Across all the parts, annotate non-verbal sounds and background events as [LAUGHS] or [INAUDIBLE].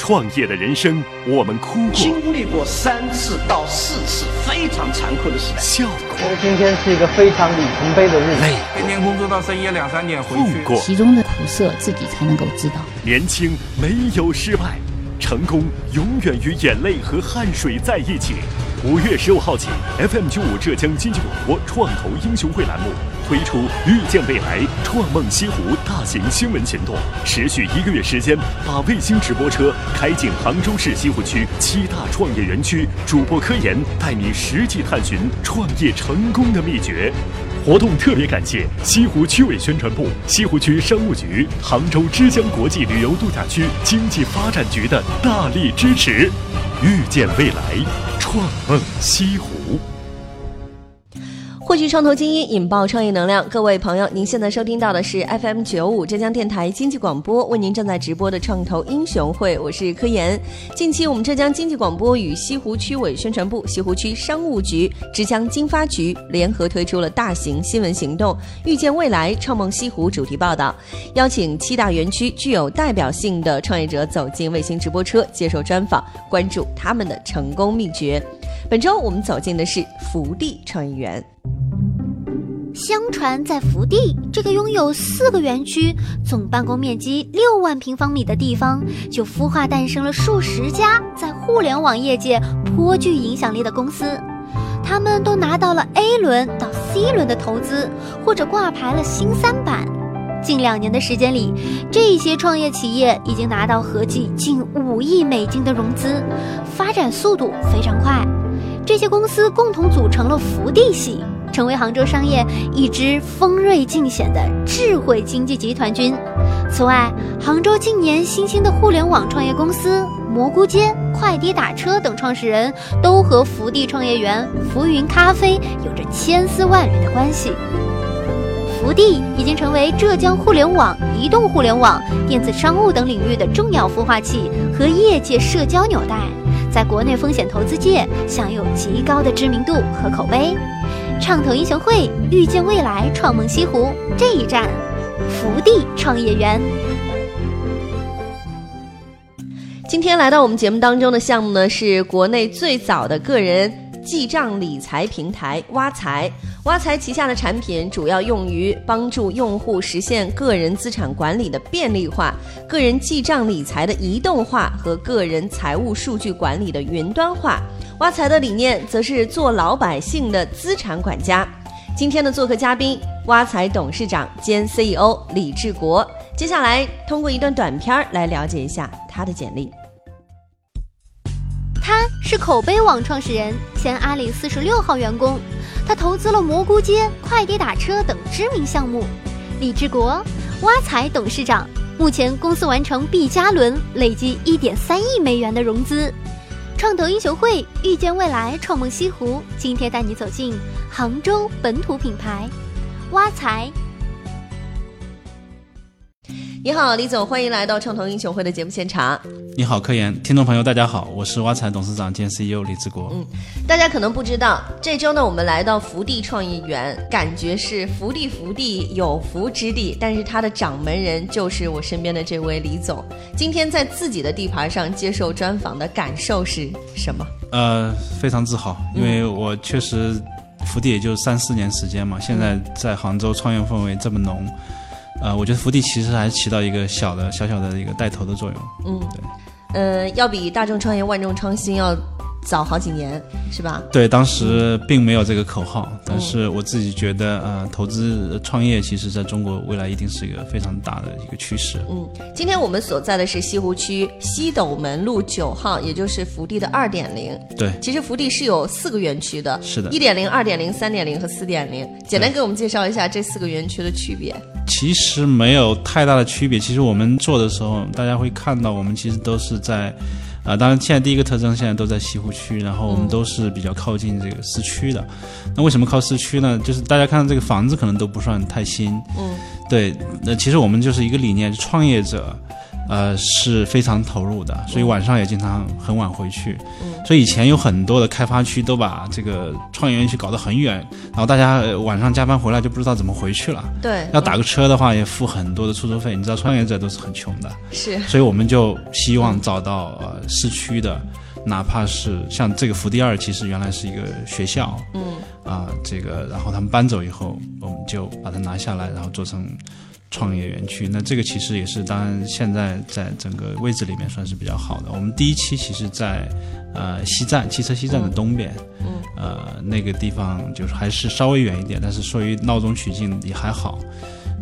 创业的人生，我们哭过、经历过三次到四次非常残酷的时代，笑过、今天是一个非常里程碑的日子。累天天工作到深夜两三点回去。富过。其中的苦涩自己才能够知道。年轻没有失败，成功永远与眼泪和汗水在一起。五月十五号起，FM 九五浙江经济广播创投英雄会栏目推出“遇见未来，创梦西湖”大型新闻行动，持续一个月时间，把卫星直播车开进杭州市西湖区七大创业园区，主播科研带你实际探寻创业成功的秘诀。活动特别感谢西湖区委宣传部、西湖区商务局、杭州之江国际旅游度假区经济发展局的大力支持。遇见未来，创梦西湖。汇聚创投精英，引爆创业能量。各位朋友，您现在收听到的是 FM 九五浙江电台经济广播为您正在直播的创投英雄会，我是科研。近期，我们浙江经济广播与西湖区委宣传部、西湖区商务局、浙江经发局联合推出了大型新闻行动“遇见未来，创梦西湖”主题报道，邀请七大园区具有代表性的创业者走进卫星直播车接受专访，关注他们的成功秘诀。本周我们走进的是福地创业园。相传，在福地这个拥有四个园区、总办公面积六万平方米的地方，就孵化诞生了数十家在互联网业界颇具影响力的公司。他们都拿到了 A 轮到 C 轮的投资，或者挂牌了新三板。近两年的时间里，这些创业企业已经拿到合计近五亿美金的融资，发展速度非常快。这些公司共同组成了福地系。成为杭州商业一支锋锐尽显的智慧经济集团军。此外，杭州近年新兴的互联网创业公司蘑菇街、快滴打车等创始人都和福地创业园、浮云咖啡有着千丝万缕的关系。福地已经成为浙江互联网、移动互联网、电子商务等领域的重要孵化器和业界社交纽带，在国内风险投资界享有极高的知名度和口碑。创投英雄会遇见未来，创梦西湖这一站，福地创业园。今天来到我们节目当中的项目呢，是国内最早的个人记账理财平台挖财。挖财旗下的产品主要用于帮助用户实现个人资产管理的便利化、个人记账理财的移动化和个人财务数据管理的云端化。挖财的理念则是做老百姓的资产管家。今天的做客嘉宾，挖财董事长兼 CEO 李志国。接下来通过一段短片来了解一下他的简历。是口碑网创始人，前阿里四十六号员工。他投资了蘑菇街、快滴打车等知名项目。李志国，挖财董事长，目前公司完成 B 加轮，累计一点三亿美元的融资。创投英雄会遇见未来，创梦西湖。今天带你走进杭州本土品牌挖财。你好，李总，欢迎来到创投英雄会的节目现场。你好，科研听众朋友，大家好，我是挖财董事长兼 CEO 李志国。嗯，大家可能不知道，这周呢，我们来到福地创业园，感觉是福地福地有福之地，但是它的掌门人就是我身边的这位李总。今天在自己的地盘上接受专访的感受是什么？呃，非常自豪，因为我确实福地也就三四年时间嘛，现在在杭州创业氛围这么浓。呃，我觉得福地其实还起到一个小的小小的一个带头的作用。嗯，对，呃，要比大众创业万众创新要早好几年，是吧？对，当时并没有这个口号，但是我自己觉得，呃，投资创业其实在中国未来一定是一个非常大的一个趋势。嗯，今天我们所在的是西湖区西斗门路九号，也就是福地的二点零。对，其实福地是有四个园区的，是的一点零、二点零、三点零和四点零。简单给我们介绍一下这四个园区的区别。其实没有太大的区别。其实我们做的时候，大家会看到我们其实都是在，啊、当然现在第一个特征现在都在西湖区，然后我们都是比较靠近这个市区的。那为什么靠市区呢？就是大家看到这个房子可能都不算太新，嗯，对，那其实我们就是一个理念，创业者。呃是非常投入的，所以晚上也经常很晚回去。所以以前有很多的开发区都把这个创业园区搞得很远，然后大家呃晚上加班回来就不知道怎么回去了。对，要打个车的话也付很多的出租费，你知道创业者都是很穷的，是所以我们就希望找到呃市区的，哪怕是像这个福地二，其实原来是一个学校，嗯啊、这个然后他们搬走以后，我们就把它拿下来，然后做成创业园区。那这个其实也是，当然现在在整个位置里面算是比较好的。我们第一期其实在呃西站汽车西站的东边，嗯呃那个地方就是还是稍微远一点，但是说于闹中取静也还好。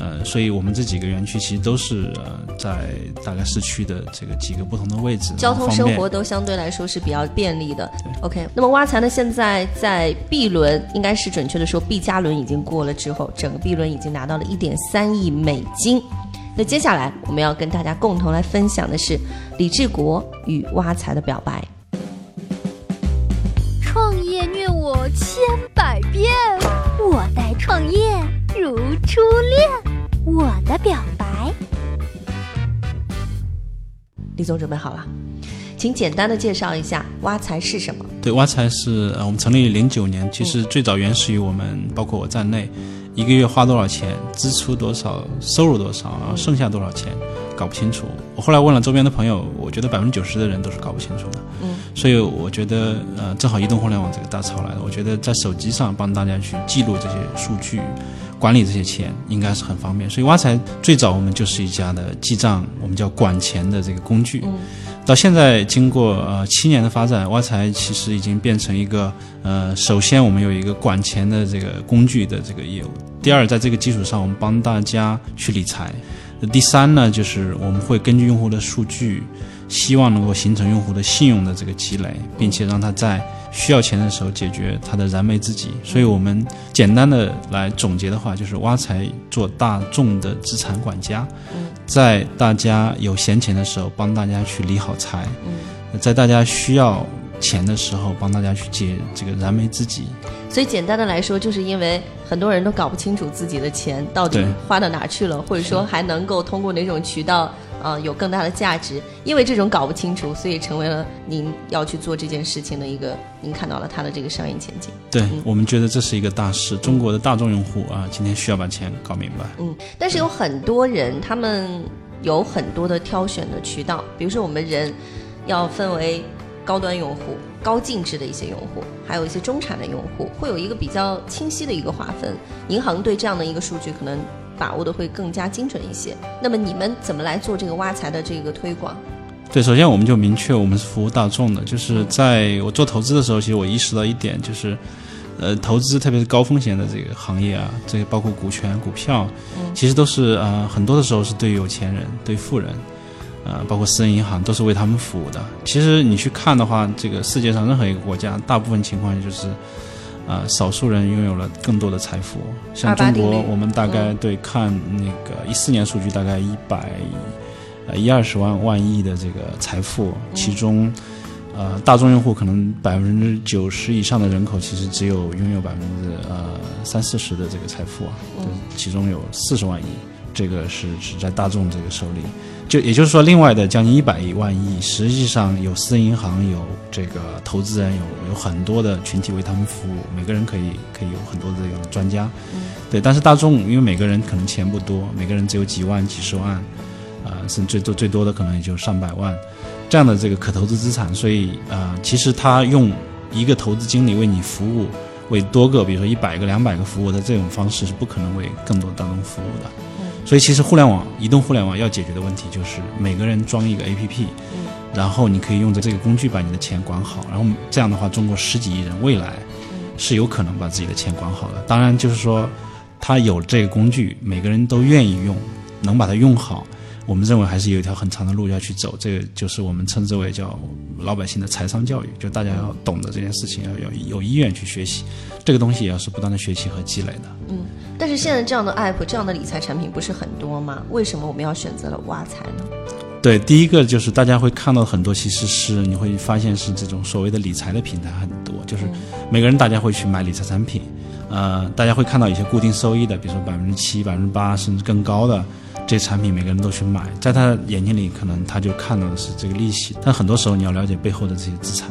呃，所以我们这几个园区其实都是呃在大概市区的这个几个不同的位置，交通生活都相对来说是比较便利的。OK，那么挖财呢，现在在 B 轮，应该是准确的说 B 加轮已经过了之后，整个 B 轮已经拿到了一点三亿美金。那接下来我们要跟大家共同来分享的是李志国与挖财的表白。创业虐我千百遍，我待创业如初恋。我的表白，李总准备好了，请简单的介绍一下挖财是什么。对，挖财是呃，我们成立零九年，其实最早原始于我们，包括我在内，一个月花多少钱，支出多少，收入多少，然后剩下多少钱，搞不清楚。我后来问了周边的朋友，我觉得百分之九十的人都是搞不清楚的。嗯，所以我觉得呃，正好移动互联网这个大潮来了，我觉得在手机上帮大家去记录这些数据。管理这些钱应该是很方便，所以挖财最早我们就是一家的记账，我们叫管钱的这个工具。到现在经过呃七年的发展，挖财其实已经变成一个呃，首先我们有一个管钱的这个工具的这个业务，第二在这个基础上我们帮大家去理财，第三呢就是我们会根据用户的数据，希望能够形成用户的信用的这个积累，并且让他在需要钱的时候解决他的燃眉之急。所以我们简单的来总结的话，就是挖财做大众的资产管家，在大家有闲钱的时候帮大家去理好财，在大家需要钱的时候帮大家去解这个燃眉之急。所以简单的来说，就是因为很多人都搞不清楚自己的钱到底花到哪去了，或者说还能够通过哪种渠道，呃，有更大的价值。因为这种搞不清楚，所以成为了您要去做这件事情的一个，您看到了它的这个商业前景。对、我们觉得这是一个大事，中国的大众用户啊，今天需要把钱搞明白。嗯，但是有很多人，他们有很多的挑选的渠道，比如说我们人要分为高端用户、高净值的一些用户，还有一些中产的用户，会有一个比较清晰的一个划分。银行对这样的一个数据可能把握的会更加精准一些。那么你们怎么来做这个挖财的这个推广？对，首先我们就明确我们是服务大众的，就是在我做投资的时候，其实我意识到一点，就是，呃，投资特别是高风险的这个行业啊，这个包括股权、股票，其实都是呃很多的时候是对有钱人、对富人，呃，包括私人银行都是为他们服务的。其实你去看的话，这个世界上任何一个国家，大部分情况就是。啊、少数人拥有了更多的财富，像中国我们大概对看那个一四年数据，大概一百呃一二十万万亿的这个财富，其中呃大众用户可能百分之九十以上的人口其实只有拥有百分之呃三四十的这个财富啊，就是其中有四十万亿，这个是是在大众这个手里。就也就是说，另外的将近一百亿万亿，实际上有私人银行，有这个投资人，有有很多的群体为他们服务，每个人可以可以有很多的这个专家，对。但是大众，因为每个人可能钱不多，每个人只有几万、几十万，啊、甚至最多最多的可能也就上百万，这样的这个可投资资产，所以啊、其实他用一个投资经理为你服务，为多个，比如说一百个、两百个服务的这种方式，是不可能为更多大众服务的。所以其实互联网、移动互联网要解决的问题就是每个人装一个 APP，、然后你可以用着这个工具把你的钱管好，然后这样的话，中国十几亿人未来是有可能把自己的钱管好的。当然，就是说他有这个工具，每个人都愿意用，能把它用好。我们认为还是有一条很长的路要去走，这个就是我们称之为叫老百姓的财商教育，就大家要懂得这件事情，要有有意愿去学习，这个东西也要是不断的学习和积累的。嗯但是现在这样的 app、这样的理财产品不是很多吗？为什么我们要选择了挖财呢？对，第一个就是大家会看到很多，其实是你会发现是这种所谓的理财的平台很多，就是每个人大家会去买理财产品，呃，大家会看到一些固定收益的，比如说百分之七、百分之八甚至更高的这产品每个人都去买，在他眼睛里可能他就看到的是这个利息，但很多时候你要了解背后的这些资产。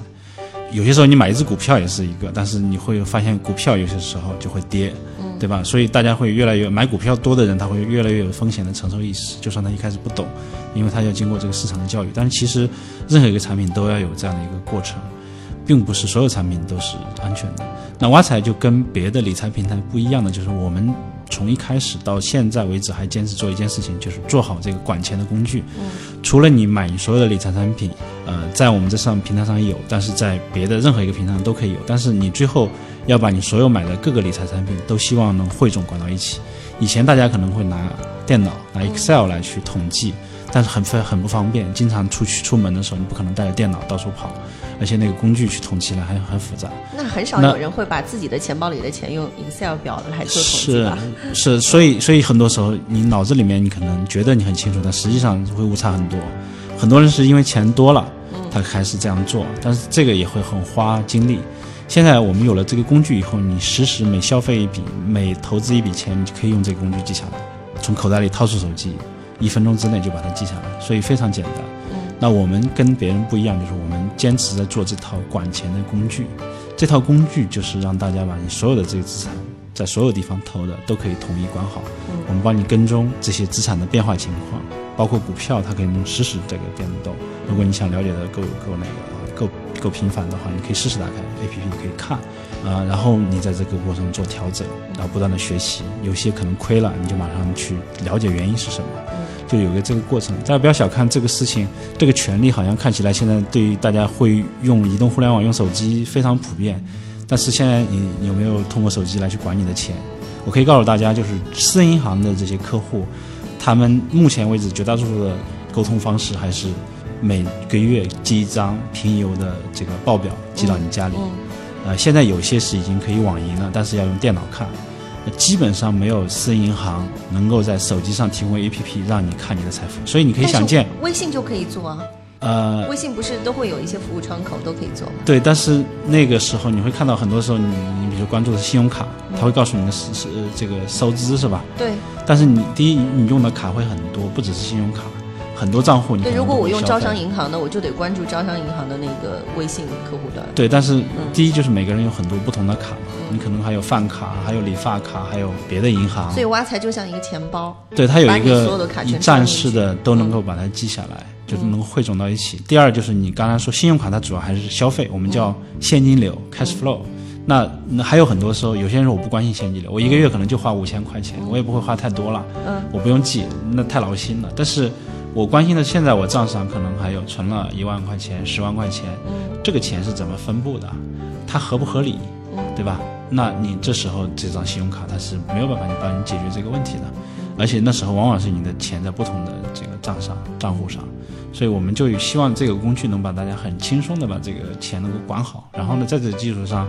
有些时候你买一只股票也是一个，但是你会发现股票有些时候就会跌，对吧？所以大家会越来越买股票多的人，他会越来越有风险的承受意识。就算他一开始不懂，因为他要经过这个市场的教育。但是其实任何一个产品都要有这样的一个过程，并不是所有产品都是安全的。那挖财就跟别的理财平台不一样的，就是我们从一开始到现在为止还坚持做一件事情，就是做好这个管钱的工具。除了你买所有的理财产品，呃，在我们这上平台上有，但是在别的任何一个平台上都可以有。但是你最后要把你所有买的各个理财产品都希望能汇总管到一起。以前大家可能会拿电脑、拿 Excel 来去统计，但是很费很不方便。经常出去出门的时候，你不可能带着电脑到处跑，而且那个工具去统计了还很复杂。那很少有人会把自己的钱包里的钱用 Excel 表来做统计是吧？是，所以所以很多时候你脑子里面你可能觉得你很清楚，但实际上会误差很多。很多人是因为钱多了，他开始这样做，但是这个也会很花精力。现在我们有了这个工具以后，你实时每消费一笔、每投资一笔钱，你就可以用这个工具记下来，从口袋里掏出手机，一分钟之内就把它记下来，所以非常简单。那我们跟别人不一样，就是我们坚持在做这套管钱的工具。这套工具就是让大家把你所有的这个资产，在所有地方投的都可以统一管好。我们帮你跟踪这些资产的变化情况，包括股票，它可以能实时这个变动。如果你想了解的够够那个够够频繁的话，你可以试试打开 APP，你可以看啊、然后你在这个过程中做调整，然后不断的学习。有些可能亏了，你就马上去了解原因是什么。就有个这个过程。大家不要小看这个事情，这个权利好像看起来现在对于大家会用移动互联网、用手机非常普遍，但是现在你你有没有通过手机来去管你的钱？我可以告诉大家，就是私人银行的这些客户，他们目前为止绝大多数的沟通方式还是每个月寄一张平邮的这个报表寄到你家里。呃，现在有些是已经可以网银了，但是要用电脑看。呃基本上没有私人银行能够在手机上提供 APP 让你看你的财富，所以你可以想见，微信就可以做啊。呃，微信不是都会有一些服务窗口都可以做吗？对，但是那个时候你会看到很多时候你你比如关注的是信用卡，它会告诉你的是是这个收支是吧？对但是你第一你用的卡会很多，不只是信用卡，很多账户你对，如果我用招商银行的，我就得关注招商银行的那个微信客户端。对，但是第一就是每个人有很多不同的卡嘛，你可能还有饭卡，还有理发卡，还有别的银行。所以，挖财就像一个钱包，对，它有一个一站式的都能够把它记下来，就是能够汇总到一起。第二就是你刚才说信用卡，它主要还是消费，我们叫现金流 （cash flow）。那那还有很多时候，有些人说我不关心现金流，我一个月可能就花五千块钱，我也不会花太多了，嗯，我不用记，那太劳心了。但是我关心的，现在我账上可能还有存了一万块钱、十万块钱，这个钱是怎么分布的？它合不合理？对吧？那你这时候这张信用卡它是没有办法你帮你解决这个问题的，而且那时候往往是你的钱在不同的这个账上账户上，所以我们就希望这个工具能把大家很轻松的把这个钱能够管好，然后呢，在这基础上，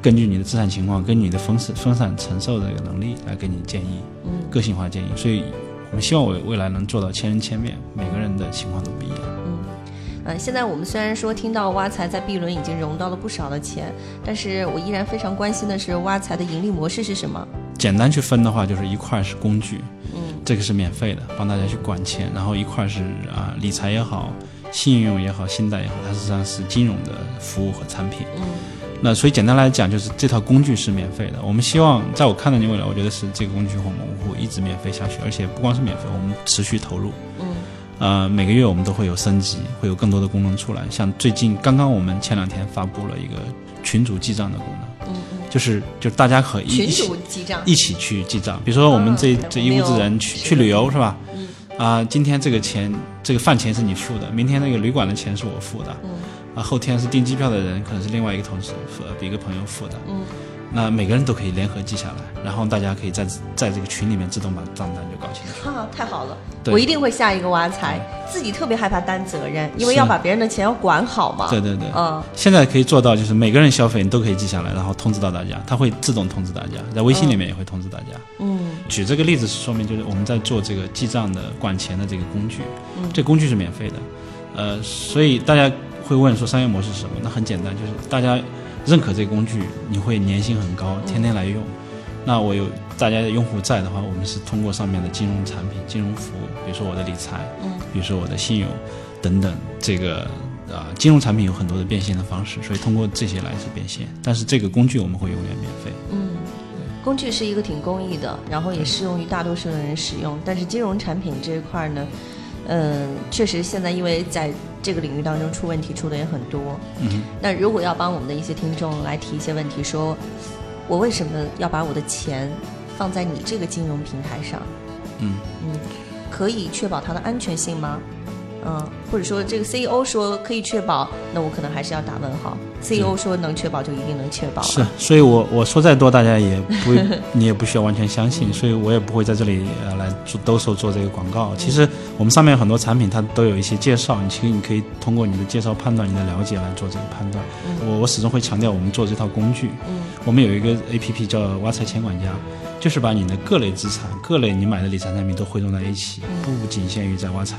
根据你的资产情况，根据你的分散分散承受的这个能力来给你建议，个性化建议。所以我们希望我未来能做到千人千面，每个人的情况都不一样。呃，现在我们虽然说听到挖财在 B 轮已经融到了不少的钱，但是我依然非常关心的是挖财的盈利模式是什么？简单去分的话，就是一块是工具，嗯，这个是免费的，帮大家去管钱，然后一块是啊、理财也好，信用也好，信贷也好，它实际上是金融的服务和产品，嗯，那所以简单来讲，就是这套工具是免费的。我们希望在我看到你未来，我觉得是这个工具我们会一直免费下去，而且不光是免费，我们持续投入，嗯。呃，每个月我们都会有升级，会有更多的功能出来。像最近刚刚我们前两天发布了一个群主记账的功能，就是就是大家可以一群起记账，一起去记账。比如说我们这、嗯这一屋子人去去旅游是吧？啊、今天这个钱这个饭钱是你付的，明天那个旅馆的钱是我付的，啊、后天是订机票的人可能是另外一个同事付，呃一个朋友付的，嗯那每个人都可以联合记下来，然后大家可以在在这个群里面自动把账单就搞清楚。哈、太好了！对我一定会下一个挖财，自己特别害怕担责任，因为要把别人的钱要管好嘛。对对对，嗯，现在可以做到，就是每个人消费你都可以记下来，然后通知到大家，它会自动通知大家，在微信里面也会通知大家。嗯，举这个例子是说明，就是我们在做这个记账的管钱的这个工具，这工具是免费的，呃，所以大家会问说商业模式是什么？那很简单，就是大家认可这个工具，你会粘性很高，天天来用。那我有大家的用户在的话，我们是通过上面的金融产品、金融服务，比如说我的理财，嗯，比如说我的信用等等，这个啊、金融产品有很多的变现的方式，所以通过这些来是变现。但是这个工具我们会永远免费。嗯，工具是一个挺公益的，然后也适用于大多数的人使用。但是金融产品这一块呢，嗯，确实现在因为在这个领域当中出问题出的也很多。嗯，那如果要帮我们的一些听众来提一些问题，说我为什么要把我的钱放在你这个金融平台上？嗯嗯，可以确保它的安全性吗？嗯，或者说这个 CEO 说可以确保，那我可能还是要打问号。CEO 说能确保就一定能确保。是，所以我我说再多，大家也不 [LAUGHS] 你也不需要完全相信，所以我也不会在这里呃来做兜售做这个广告。其实我们上面很多产品它都有一些介绍，你其实你可以通过你的介绍判断你的了解来做这个判断。我我始终会强调我们做这套工具，嗯我们有一个 A P P 叫挖财钱管家，就是把你的各类资产、各类你买的理财产品都汇总在一起，不仅限于在挖财。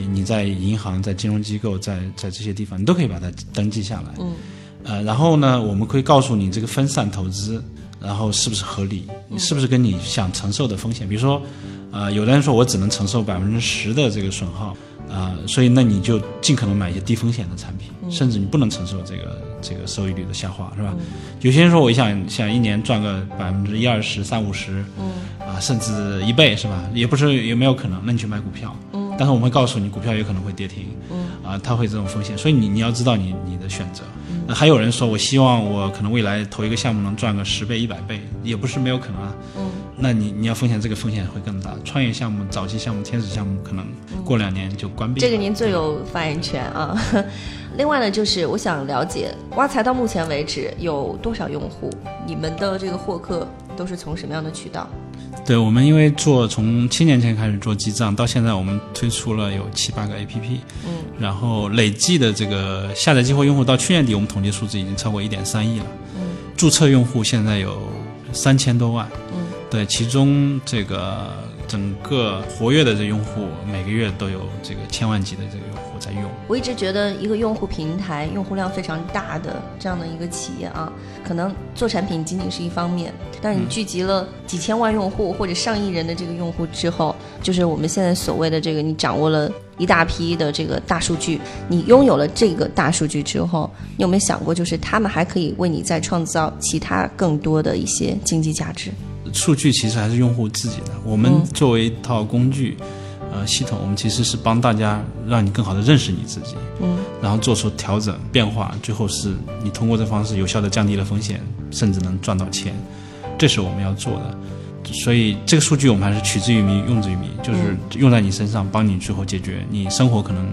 你你在银行、在金融机构、在在这些地方，你都可以把它登记下来。嗯呃，然后呢，我们可以告诉你这个分散投资，然后是不是合理，是不是跟你想承受的风险，比如说，呃，有的人说我只能承受百分之十的这个损耗，啊、所以那你就尽可能买一些低风险的产品，甚至你不能承受这个这个收益率的下滑，是吧？有些人说我想想一年赚个百分之一二十、三五十，嗯啊，甚至一倍，是吧？也不是有没有可能，那你去买股票，嗯但是我们会告诉你，股票有可能会跌停，嗯啊，它会这种风险，所以你你要知道你你的选择。那还有人说，我希望我可能未来投一个项目能赚个十倍、一百倍，也不是没有可能啊。嗯那你你要风险，这个风险会更大。创业项目、早期项目、天使项目，可能过两年就关闭了。这个您最有发言权啊。[LAUGHS] 另外呢，就是我想了解，挖财到目前为止有多少用户？你们的这个获客都是从什么样的渠道？对我们因为做从七年前开始做记账，到现在我们推出了有七八个 APP，嗯，然后累计的这个下载激活用户到去年底，我们统计数字已经超过一点三亿了。嗯，注册用户现在有三千多万。嗯，对，其中这个整个活跃的这用户每个月都有这个千万级的这个在用。我一直觉得一个用户平台用户量非常大的这样的一个企业啊，可能做产品仅仅是一方面，但是你聚集了几千万用户或者上亿人的这个用户之后，就是我们现在所谓的这个，你掌握了一大批的这个大数据，你拥有了这个大数据之后，你有没有想过，就是他们还可以为你再创造其他更多的一些经济价值？数据其实还是用户自己的，我们嗯作为一套工具。呃，系统我们其实是帮大家让你更好的认识你自己，嗯，然后做出调整变化，最后是你通过这方式有效的降低了风险，甚至能赚到钱，这是我们要做的。所以这个数据我们还是取之于民，用之于民，就是用在你身上，帮你最后解决。你生活可能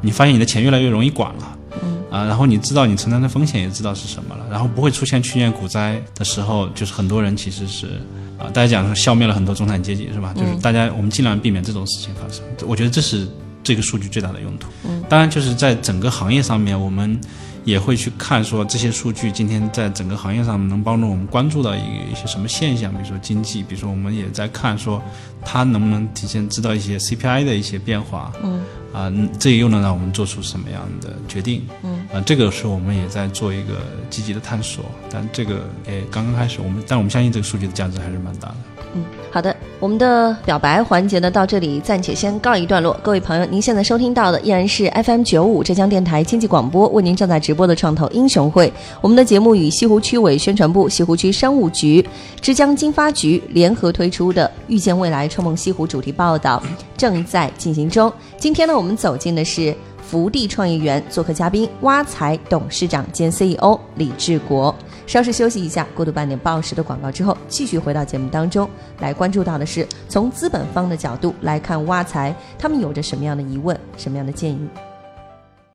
你发现你的钱越来越容易管了，嗯啊，然后你知道你承担的风险也知道是什么了，然后不会出现去年股灾的时候，就是很多人其实是啊，大家讲说消灭了很多中产阶级是吧？就是大家我们尽量避免这种事情发生，我觉得这是这个数据最大的用途。嗯，当然就是在整个行业上面，我们也会去看说这些数据今天在整个行业上能帮助我们关注到一一些什么现象，比如说经济，比如说我们也在看说它能不能提前知道一些 CPI 的一些变化。嗯。啊，嗯这又能让我们做出什么样的决定？嗯，啊，这个是我们也在做一个积极的探索，但这个也刚刚开始，我们但我们相信这个数据的价值还是蛮大的。嗯，好的，我们的表白环节呢到这里暂且先告一段落。各位朋友，您现在收听到的依然是 FM 九五浙江电台经济广播为您正在直播的创投英雄会。我们的节目与西湖区委宣传部、西湖区商务局、之江经发局联合推出的“遇见未来，创梦西湖”主题报道正在进行中。今天呢，我们走进的是福地创业园，做客嘉宾挖财董事长兼 CEO 李志国。稍事休息一下，过渡半点报时的广告之后，继续回到节目当中来关注到的是从资本方的角度来看挖财，他们有着什么样的疑问，什么样的建议？